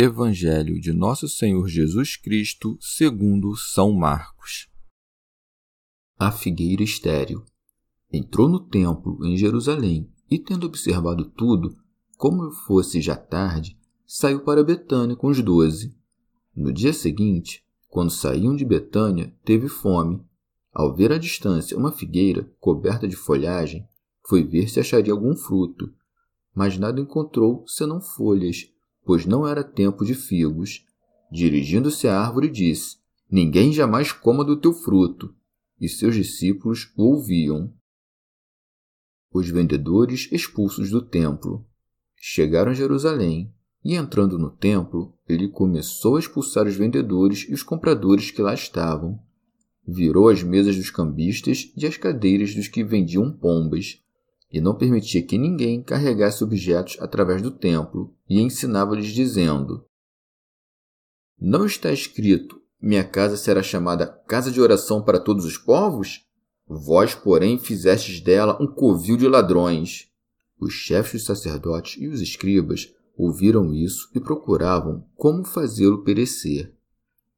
Evangelho de Nosso Senhor Jesus Cristo, segundo São Marcos. A figueira estéril. Entrou no templo em Jerusalém e, tendo observado tudo, como fosse já tarde, saiu para Betânia com os doze. No dia seguinte, quando saíam de Betânia, teve fome. Ao ver à distância uma figueira coberta de folhagem, foi ver se acharia algum fruto, mas nada encontrou senão folhas pois não era tempo de figos. Dirigindo-se à árvore, disse: Ninguém jamais coma do teu fruto. E seus discípulos o ouviam. Os vendedores expulsos do templo. Chegaram a Jerusalém, e entrando no templo, ele começou a expulsar os vendedores e os compradores que lá estavam. Virou as mesas dos cambistas e as cadeiras dos que vendiam pombas e não permitia que ninguém carregasse objetos através do templo, e ensinava-lhes dizendo: Não está escrito: Minha casa será chamada casa de oração para todos os povos? Vós, porém, fizestes dela um covil de ladrões. Os chefes dos sacerdotes e os escribas ouviram isso e procuravam como fazê-lo perecer.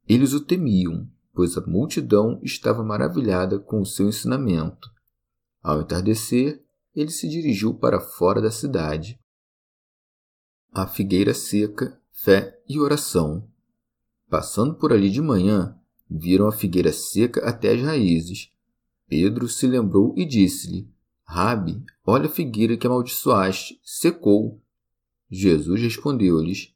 Eles o temiam, pois a multidão estava maravilhada com o seu ensinamento. Ao entardecer, ele se dirigiu para fora da cidade. A figueira seca, fé e oração. Passando por ali de manhã, viram a figueira seca até as raízes. Pedro se lembrou e disse-lhe: Rabi, olha a figueira que amaldiçoaste, secou. Jesus respondeu-lhes: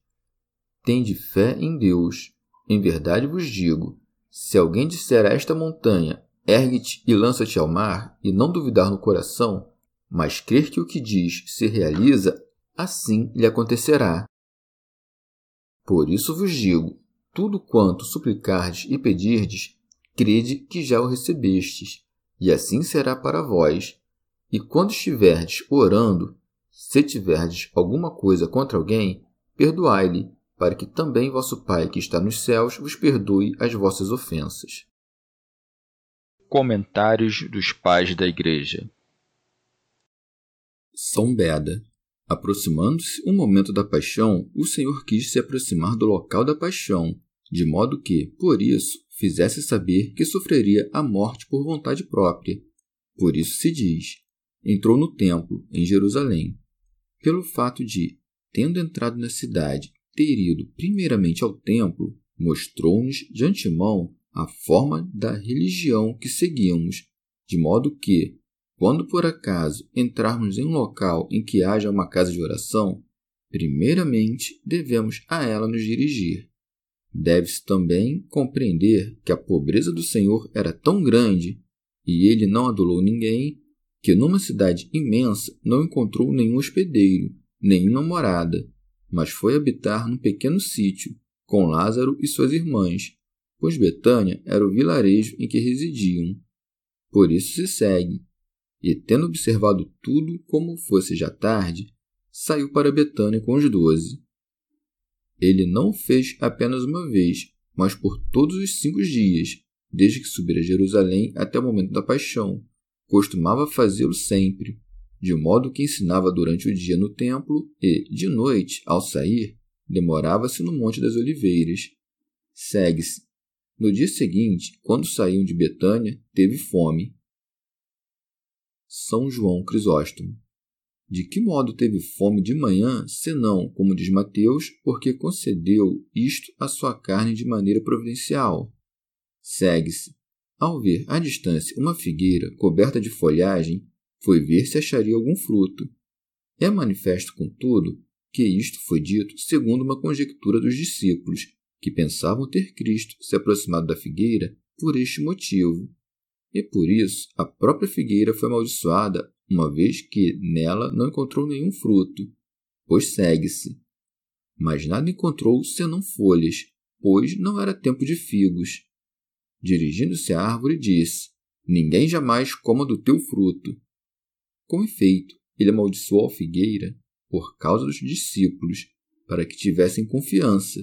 Tende fé em Deus. Em verdade vos digo: se alguém disser a esta montanha, ergue-te e lança-te ao mar, e não duvidar no coração, mas crer que o que diz se realiza, assim lhe acontecerá. Por isso vos digo: tudo quanto suplicardes e pedirdes, crede que já o recebestes, e assim será para vós. E quando estiverdes orando, se tiverdes alguma coisa contra alguém, perdoai-lhe, para que também vosso Pai que está nos céus vos perdoe as vossas ofensas. Comentários dos Pais da Igreja são Beda. Aproximando-se o momento da paixão, o Senhor quis se aproximar do local da paixão, de modo que, por isso, fizesse saber que sofreria a morte por vontade própria. Por isso se diz: entrou no templo, em Jerusalém. Pelo fato de, tendo entrado na cidade, ter ido primeiramente ao templo, mostrou-nos de antemão a forma da religião que seguimos, de modo que, quando por acaso entrarmos em um local em que haja uma casa de oração, primeiramente devemos a ela nos dirigir. Deve-se também compreender que a pobreza do Senhor era tão grande e ele não adulou ninguém, que numa cidade imensa não encontrou nenhum hospedeiro, nenhuma morada, mas foi habitar num pequeno sítio com Lázaro e suas irmãs, pois Betânia era o vilarejo em que residiam. Por isso se segue e, tendo observado tudo como fosse já tarde, saiu para Betânia com os doze. Ele não fez apenas uma vez, mas por todos os cinco dias, desde que subira a Jerusalém até o momento da paixão. Costumava fazê-lo sempre, de modo que ensinava durante o dia no templo e, de noite, ao sair, demorava-se no Monte das Oliveiras. Segue-se. No dia seguinte, quando saíam de Betânia, teve fome são João Crisóstomo. De que modo teve fome de manhã, senão, como diz Mateus, porque concedeu isto à sua carne de maneira providencial? Segue-se. Ao ver à distância uma figueira coberta de folhagem, foi ver se acharia algum fruto. É manifesto, contudo, que isto foi dito segundo uma conjectura dos discípulos, que pensavam ter Cristo se aproximado da figueira por este motivo. E por isso a própria figueira foi amaldiçoada, uma vez que nela não encontrou nenhum fruto, pois segue-se. Mas nada encontrou senão folhas, pois não era tempo de figos. Dirigindo-se à árvore, disse: Ninguém jamais coma do teu fruto. Com efeito, ele amaldiçoou a figueira por causa dos discípulos, para que tivessem confiança.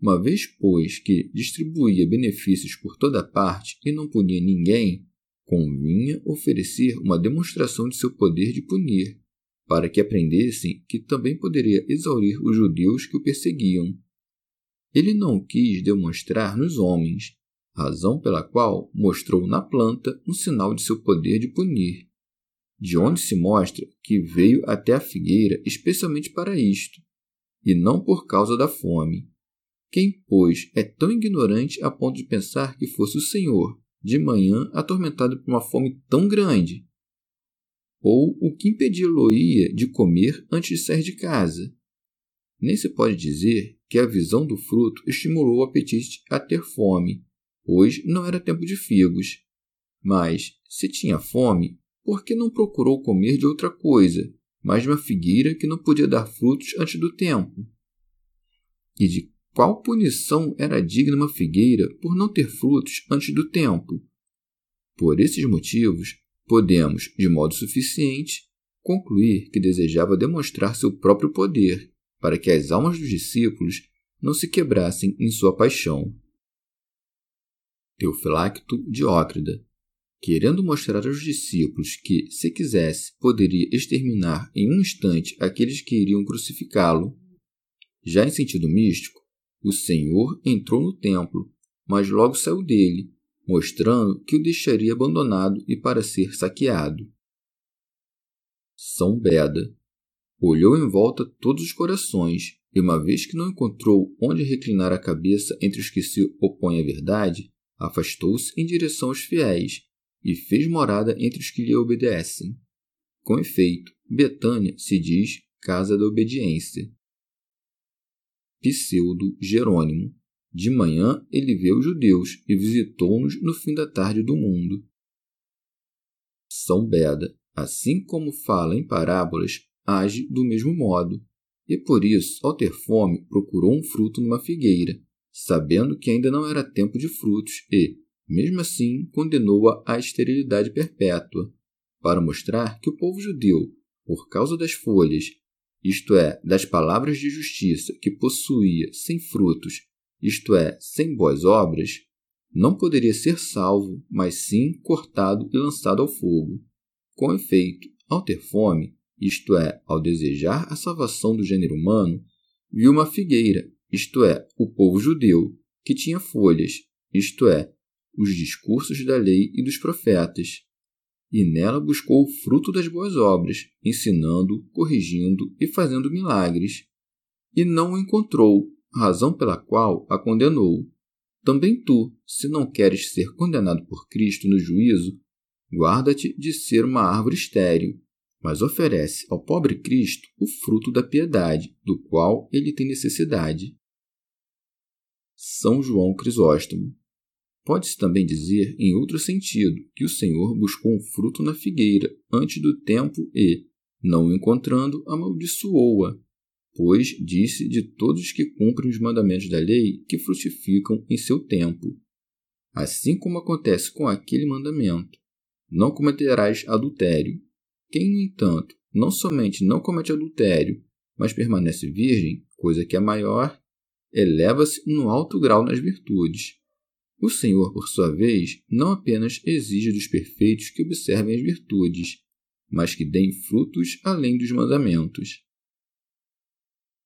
Uma vez, pois, que distribuía benefícios por toda parte e não punia ninguém, convinha oferecer uma demonstração de seu poder de punir, para que aprendessem que também poderia exaurir os judeus que o perseguiam. Ele não quis demonstrar nos homens, razão pela qual mostrou na planta um sinal de seu poder de punir de onde se mostra que veio até a figueira especialmente para isto, e não por causa da fome. Quem, pois, é tão ignorante a ponto de pensar que fosse o Senhor, de manhã atormentado por uma fome tão grande? Ou o que impedi-lo-ia de comer antes de sair de casa? Nem se pode dizer que a visão do fruto estimulou o apetite a ter fome, pois não era tempo de figos. Mas, se tinha fome, por que não procurou comer de outra coisa, mas de uma figueira que não podia dar frutos antes do tempo? E de qual punição era digna uma figueira por não ter frutos antes do tempo? Por esses motivos, podemos, de modo suficiente, concluir que desejava demonstrar seu próprio poder, para que as almas dos discípulos não se quebrassem em sua paixão. Teofilacto Diócrida querendo mostrar aos discípulos que, se quisesse, poderia exterminar em um instante aqueles que iriam crucificá-lo. Já em sentido místico, o Senhor entrou no templo, mas logo saiu dele, mostrando que o deixaria abandonado e para ser saqueado. São Beda olhou em volta todos os corações e, uma vez que não encontrou onde reclinar a cabeça entre os que se opõem à verdade, afastou-se em direção aos fiéis e fez morada entre os que lhe obedecem. Com efeito, Betânia se diz casa da obediência. Pseudo Jerônimo. De manhã ele vê os judeus e visitou-nos no fim da tarde do mundo. São Beda, assim como fala em parábolas, age do mesmo modo, e por isso, ao ter fome, procurou um fruto numa figueira, sabendo que ainda não era tempo de frutos e, mesmo assim, condenou-a à esterilidade perpétua, para mostrar que o povo judeu, por causa das folhas, isto é, das palavras de justiça que possuía sem frutos, isto é, sem boas obras, não poderia ser salvo, mas sim cortado e lançado ao fogo. Com efeito, ao ter fome, isto é, ao desejar a salvação do gênero humano, viu uma figueira, isto é, o povo judeu, que tinha folhas, isto é, os discursos da lei e dos profetas, e nela buscou o fruto das boas obras, ensinando, corrigindo e fazendo milagres. E não o encontrou, razão pela qual a condenou. Também tu, se não queres ser condenado por Cristo no juízo, guarda-te de ser uma árvore estéril, mas oferece ao pobre Cristo o fruto da piedade, do qual ele tem necessidade. São João Crisóstomo Pode-se também dizer, em outro sentido, que o Senhor buscou um fruto na figueira antes do tempo e, não o encontrando, amaldiçoou-a, pois disse de todos os que cumprem os mandamentos da lei que frutificam em seu tempo. Assim como acontece com aquele mandamento: não cometerás adultério. Quem, no entanto, não somente não comete adultério, mas permanece virgem, coisa que é maior, eleva-se no alto grau nas virtudes o Senhor, por sua vez, não apenas exige dos perfeitos que observem as virtudes, mas que deem frutos além dos mandamentos.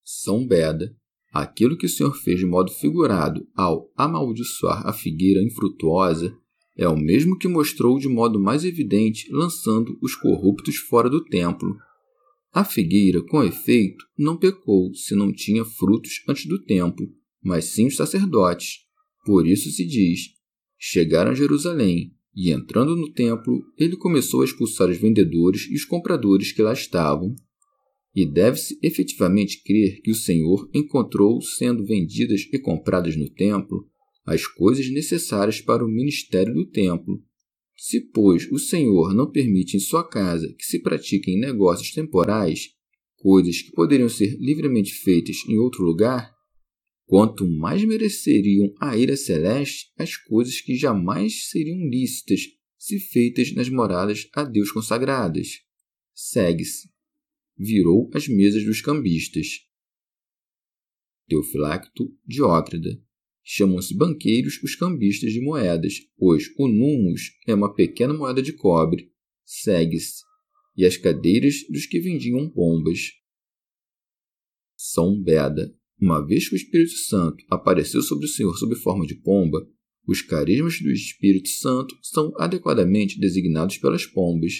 São Beda, aquilo que o Senhor fez de modo figurado ao amaldiçoar a figueira infrutuosa, é o mesmo que mostrou de modo mais evidente lançando os corruptos fora do templo. A figueira, com efeito, não pecou se não tinha frutos antes do tempo, mas sim os sacerdotes. Por isso se diz: chegaram a Jerusalém, e entrando no templo, ele começou a expulsar os vendedores e os compradores que lá estavam. E deve-se efetivamente crer que o Senhor encontrou sendo vendidas e compradas no templo as coisas necessárias para o ministério do templo. Se, pois, o Senhor não permite em sua casa que se pratiquem negócios temporais, coisas que poderiam ser livremente feitas em outro lugar, quanto mais mereceriam a ira celeste as coisas que jamais seriam lícitas se feitas nas moradas a Deus consagradas. Segue-se. Virou as mesas dos cambistas. Teofilacto Diócrida. Chamam-se banqueiros os cambistas de moedas, pois o numos é uma pequena moeda de cobre. Segue-se. E as cadeiras dos que vendiam pombas. São Beda uma vez que o Espírito Santo apareceu sobre o Senhor sob forma de pomba, os carismas do Espírito Santo são adequadamente designados pelas pombas.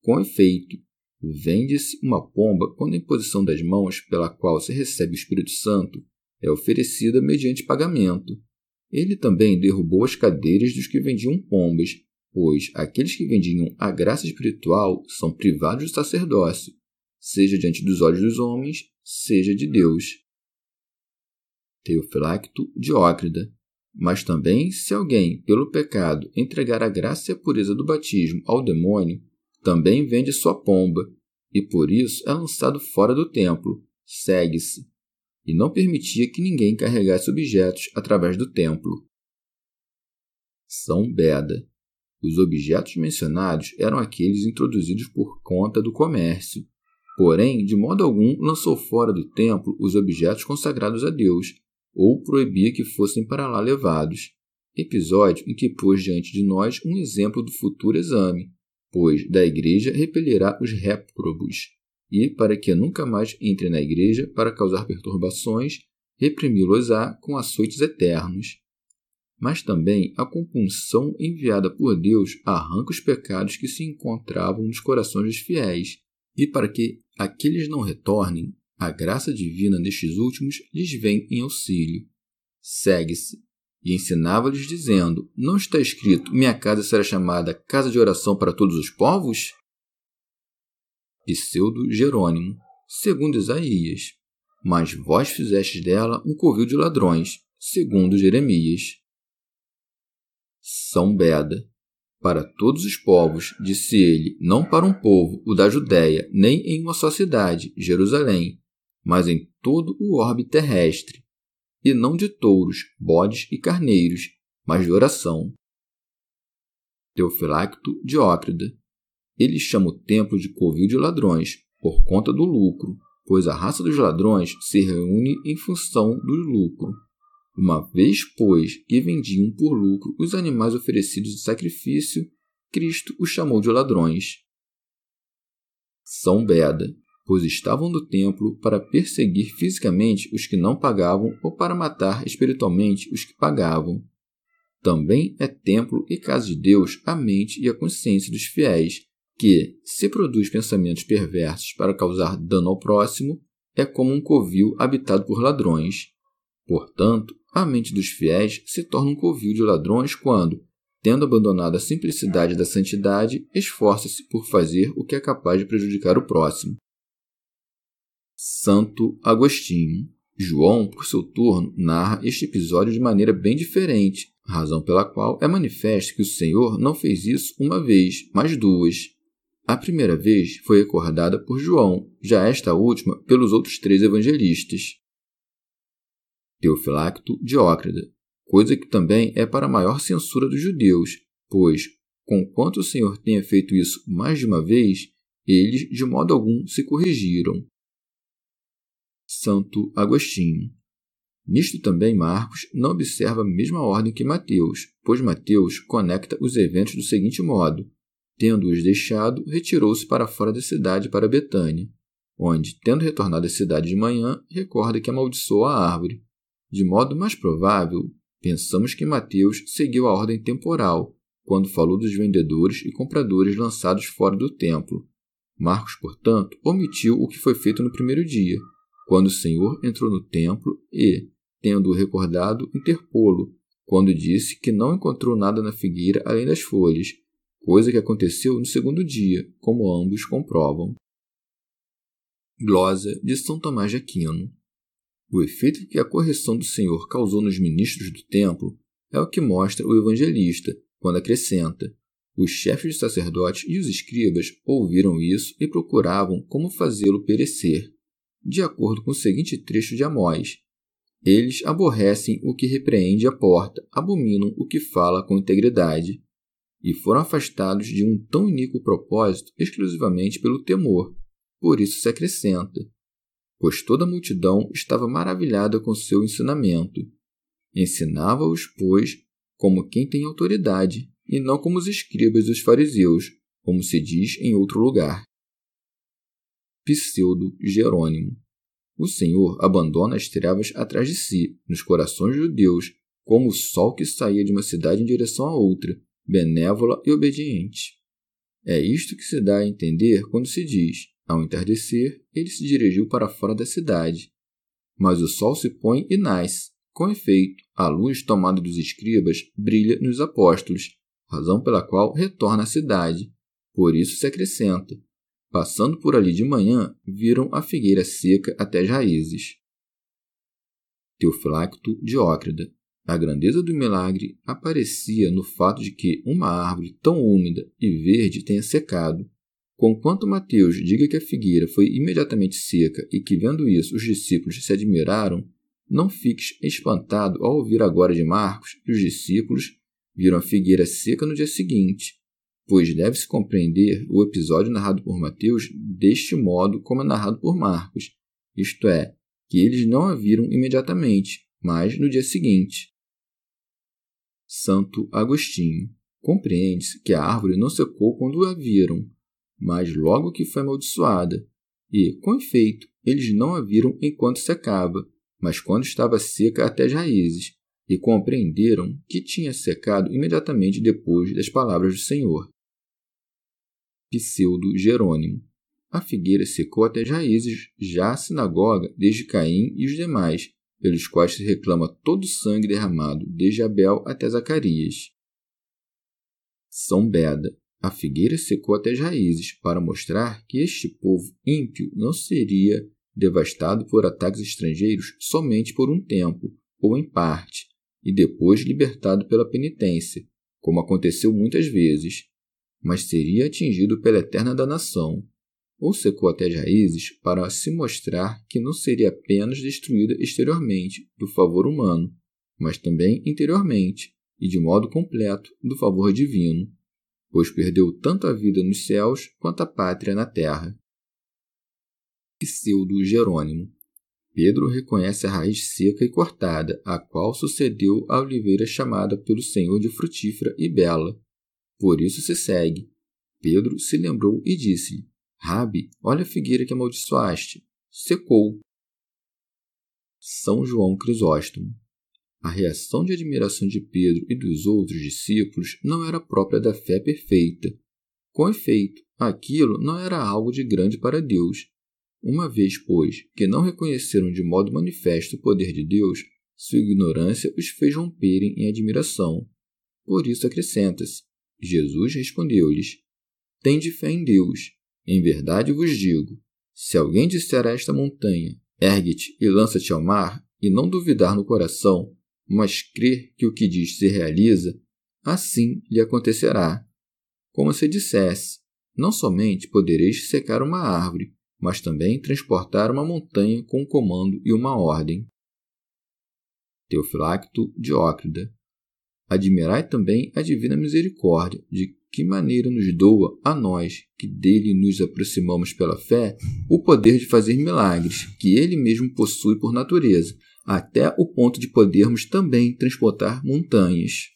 Com efeito, vende-se uma pomba quando a imposição das mãos pela qual se recebe o Espírito Santo é oferecida mediante pagamento. Ele também derrubou as cadeiras dos que vendiam pombas, pois aqueles que vendiam a graça espiritual são privados do sacerdócio, seja diante dos olhos dos homens, seja de Deus. Teofilacto Diócrida. Mas também, se alguém, pelo pecado, entregar a graça e a pureza do batismo ao demônio, também vende sua pomba, e por isso é lançado fora do templo, segue-se, e não permitia que ninguém carregasse objetos através do templo. São Beda. Os objetos mencionados eram aqueles introduzidos por conta do comércio. Porém, de modo algum lançou fora do templo os objetos consagrados a Deus, ou proibia que fossem para lá levados. Episódio em que pôs diante de nós um exemplo do futuro exame, pois da igreja repelirá os réprobos, e, para que nunca mais entre na igreja para causar perturbações, reprimi-los-á com açoites eternos. Mas também a compunção enviada por Deus arranca os pecados que se encontravam nos corações dos fiéis, e para que aqueles não retornem, a graça divina destes últimos lhes vem em auxílio. Segue-se. E ensinava-lhes, dizendo: Não está escrito: Minha casa será chamada casa de oração para todos os povos? Pseudo Jerônimo, segundo Isaías. Mas vós fizestes dela um covil de ladrões, segundo Jeremias. São Beda. Para todos os povos, disse ele, não para um povo, o da Judéia, nem em uma só cidade, Jerusalém, mas em todo o orbe terrestre, e não de touros, bodes e carneiros, mas de oração. Teofilacto Diócrida. Ele chama o templo de covil de ladrões, por conta do lucro, pois a raça dos ladrões se reúne em função do lucro. Uma vez, pois, que vendiam por lucro os animais oferecidos de sacrifício, Cristo os chamou de ladrões. São Beda pois estavam no templo para perseguir fisicamente os que não pagavam ou para matar espiritualmente os que pagavam. Também é templo e casa de Deus a mente e a consciência dos fiéis, que, se produz pensamentos perversos para causar dano ao próximo, é como um covil habitado por ladrões. Portanto, a mente dos fiéis se torna um covil de ladrões quando, tendo abandonado a simplicidade da santidade, esforça-se por fazer o que é capaz de prejudicar o próximo. Santo Agostinho. João, por seu turno, narra este episódio de maneira bem diferente, razão pela qual é manifesto que o Senhor não fez isso uma vez, mas duas. A primeira vez foi recordada por João, já esta última pelos outros três evangelistas. Teofilacto Diócrida, coisa que também é para a maior censura dos judeus, pois, conquanto o Senhor tenha feito isso mais de uma vez, eles de modo algum se corrigiram. Santo Agostinho. Nisto também Marcos não observa a mesma ordem que Mateus, pois Mateus conecta os eventos do seguinte modo: tendo-os deixado, retirou-se para fora da cidade para Betânia, onde, tendo retornado à cidade de manhã, recorda que amaldiçoou a árvore. De modo mais provável, pensamos que Mateus seguiu a ordem temporal, quando falou dos vendedores e compradores lançados fora do templo, Marcos, portanto, omitiu o que foi feito no primeiro dia, quando o Senhor entrou no templo e, tendo-o recordado, interpô-lo, quando disse que não encontrou nada na figueira além das folhas, coisa que aconteceu no segundo dia, como ambos comprovam. Glosa de São Tomás de Aquino O efeito que a correção do Senhor causou nos ministros do templo é o que mostra o evangelista, quando acrescenta: os chefes de sacerdotes e os escribas ouviram isso e procuravam como fazê-lo perecer, de acordo com o seguinte trecho de Amós. Eles aborrecem o que repreende a porta, abominam o que fala com integridade, e foram afastados de um tão iníquo propósito exclusivamente pelo temor. Por isso se acrescenta: pois toda a multidão estava maravilhada com seu ensinamento. Ensinava-os, pois, como quem tem autoridade, e não como os escribas e os fariseus, como se diz em outro lugar. Pseudo Jerônimo. O Senhor abandona as trevas atrás de si, nos corações judeus, como o sol que saía de uma cidade em direção a outra, benévola e obediente. É isto que se dá a entender quando se diz: ao entardecer, ele se dirigiu para fora da cidade. Mas o sol se põe e nasce. Com efeito, a luz tomada dos escribas brilha nos apóstolos, razão pela qual retorna à cidade. Por isso se acrescenta: passando por ali de manhã, viram a figueira seca até as raízes. Teofilacto Diócrida. A grandeza do milagre aparecia no fato de que uma árvore tão úmida e verde tenha secado. Conquanto Mateus diga que a figueira foi imediatamente seca e que, vendo isso, os discípulos se admiraram, não fiques espantado ao ouvir agora de Marcos que os discípulos viram a figueira seca no dia seguinte, pois deve-se compreender o episódio narrado por Mateus deste modo como é narrado por Marcos, isto é, que eles não a viram imediatamente, mas no dia seguinte. Santo Agostinho. Compreende-se que a árvore não secou quando a viram, mas logo que foi amaldiçoada, e, com efeito, eles não a viram enquanto secava, mas quando estava seca até as raízes, e compreenderam que tinha secado imediatamente depois das palavras do Senhor. Pseudo Jerônimo. A figueira secou até as raízes, já a sinagoga, desde Caim e os demais, pelos quais se reclama todo o sangue derramado, desde Abel até Zacarias. São Beda. A figueira secou até as raízes, para mostrar que este povo ímpio não seria devastado por ataques estrangeiros somente por um tempo, ou em parte, e depois libertado pela penitência, como aconteceu muitas vezes, mas seria atingido pela eterna danação, ou secou até as raízes para se mostrar que não seria apenas destruída exteriormente do favor humano, mas também interiormente e de modo completo do favor divino, pois perdeu tanto a vida nos céus quanto a pátria na terra. Pseudo Jerônimo Pedro reconhece a raiz seca e cortada, a qual sucedeu a oliveira chamada pelo Senhor de frutífera e bela. Por isso se segue. Pedro se lembrou e disse-lhe: Rabi, olha a figueira que amaldiçoaste. Secou. São João Crisóstomo. A reação de admiração de Pedro e dos outros discípulos não era própria da fé perfeita. Com efeito, aquilo não era algo de grande para Deus, uma vez, pois, que não reconheceram de modo manifesto o poder de Deus, sua ignorância os fez romperem em admiração. Por isso acrescenta-se: Jesus respondeu-lhes: Tende fé em Deus. Em verdade vos digo: se alguém disser a esta montanha, ergue-te e lança-te ao mar, e não duvidar no coração, mas crer que o que diz se realiza, assim lhe acontecerá. Como se dissesse: Não somente podereis secar uma árvore, mas também transportar uma montanha com um comando e uma ordem. Teofilacto Diócrida. Admirai também a divina misericórdia, de que maneira nos doa a nós, que dele nos aproximamos pela fé, o poder de fazer milagres, que ele mesmo possui por natureza, até o ponto de podermos também transportar montanhas.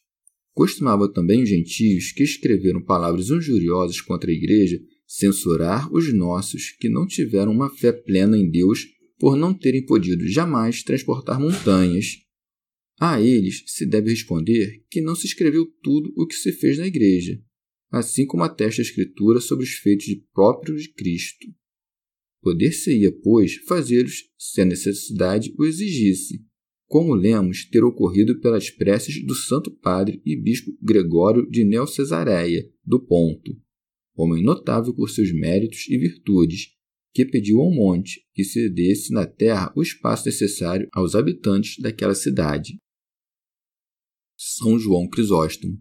Costumava também os gentios que escreveram palavras injuriosas contra a igreja censurar os nossos que não tiveram uma fé plena em Deus por não terem podido jamais transportar montanhas. A eles se deve responder que não se escreveu tudo o que se fez na igreja. assim como atesta a Escritura sobre os feitos próprios de Cristo. Poder-se-ia, pois, fazê-los se a necessidade o exigisse, como lemos ter ocorrido pelas preces do Santo Padre e Bispo Gregório de Neocesareia, do Ponto, homem notável por seus méritos e virtudes, que pediu ao monte que cedesse na terra o espaço necessário aos habitantes daquela cidade. São João Crisóstomo.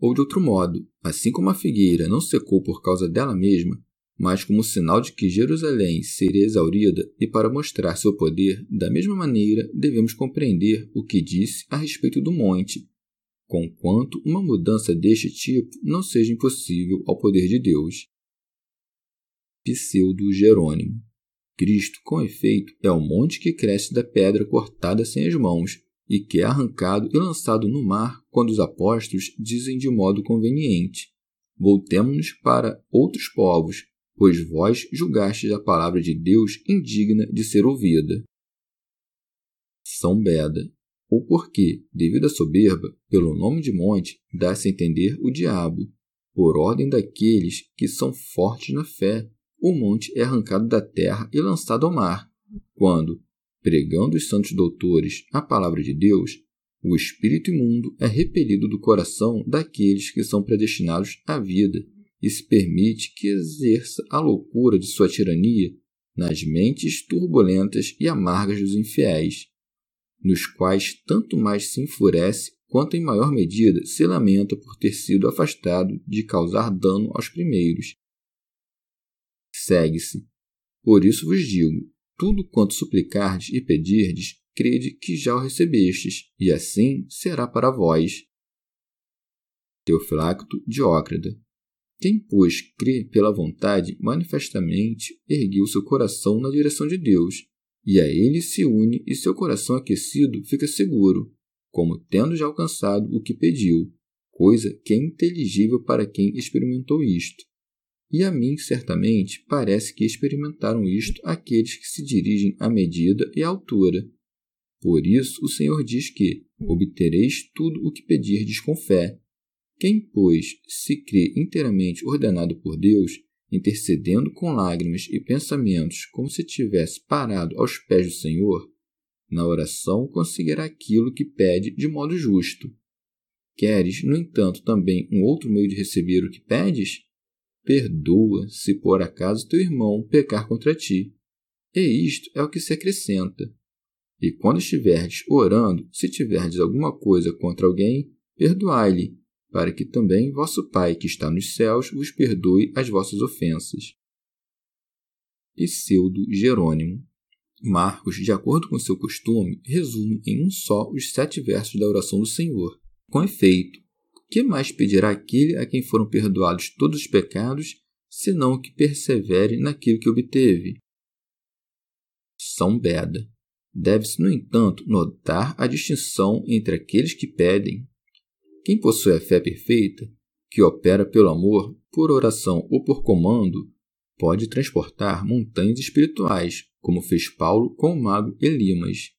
Ou de outro modo, assim como a figueira não secou por causa dela mesma, mas como sinal de que Jerusalém seria exaurida e para mostrar seu poder, da mesma maneira devemos compreender o que disse a respeito do monte, conquanto uma mudança deste tipo não seja impossível ao poder de Deus. Pseudo Jerônimo Cristo, com efeito, é o monte que cresce da pedra cortada sem as mãos e que é arrancado e lançado no mar quando os apóstolos dizem de modo conveniente: Voltemo-nos para outros povos, pois vós julgastes a palavra de Deus indigna de ser ouvida. São Beda. Ou porque, devido à soberba, pelo nome de monte, dá-se a entender o diabo. Por ordem daqueles que são fortes na fé, o monte é arrancado da terra e lançado ao mar, quando, pregando os santos doutores a palavra de Deus, o espírito imundo é repelido do coração daqueles que são predestinados à vida e se permite que exerça a loucura de sua tirania nas mentes turbulentas e amargas dos infiéis, nos quais tanto mais se enfurece quanto em maior medida se lamenta por ter sido afastado de causar dano aos primeiros. Segue-se. Por isso vos digo: tudo quanto suplicardes e pedirdes, crede que já o recebestes, e assim será para vós. Teofilacto Diócrida. Quem, pois, crê pela vontade, manifestamente ergueu seu coração na direção de Deus, e a ele se une e seu coração aquecido fica seguro, como tendo já alcançado o que pediu, coisa que é inteligível para quem experimentou isto. E a mim, certamente, parece que experimentaram isto aqueles que se dirigem à medida e à altura. Por isso, o Senhor diz que obtereis tudo o que pedirdes com fé. Quem, pois, se crê inteiramente ordenado por Deus, intercedendo com lágrimas e pensamentos como se tivesse parado aos pés do Senhor, na oração conseguirá aquilo que pede de modo justo. Queres, no entanto, também um outro meio de receber o que pedes? Perdoa, se por acaso teu irmão pecar contra ti. E isto é o que se acrescenta. E quando estiverdes orando, se tiverdes alguma coisa contra alguém, perdoai-lhe, para que também vosso Pai que está nos céus vos perdoe as vossas ofensas. Pseudo Jerônimo Marcos, de acordo com seu costume, resume em um só os sete versos da oração do Senhor. Com efeito, que mais pedirá aquele a quem foram perdoados todos os pecados, senão que persevere naquilo que obteve? São Beda. Deve-se, no entanto, notar a distinção entre aqueles que pedem. Quem possui a fé perfeita, que opera pelo amor, por oração ou por comando, pode transportar montanhas espirituais, como fez Paulo com o mago Elimas.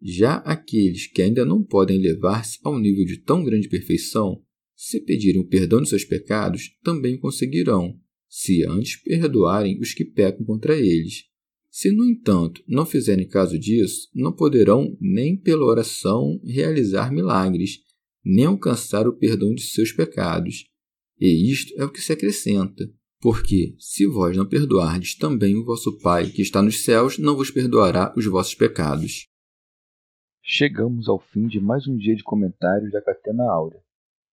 Já aqueles que ainda não podem elevar-se ao nível de tão grande perfeição se pedirem o perdão de seus pecados, também conseguirão, se antes perdoarem os que pecam contra eles. Se, no entanto, não fizerem caso disso, não poderão, nem pela oração, realizar milagres, nem alcançar o perdão de seus pecados. E isto é o que se acrescenta. Porque, se vós não perdoardes, também o vosso Pai, que está nos céus, não vos perdoará os vossos pecados. Chegamos ao fim de mais um dia de comentários da Catena Áurea.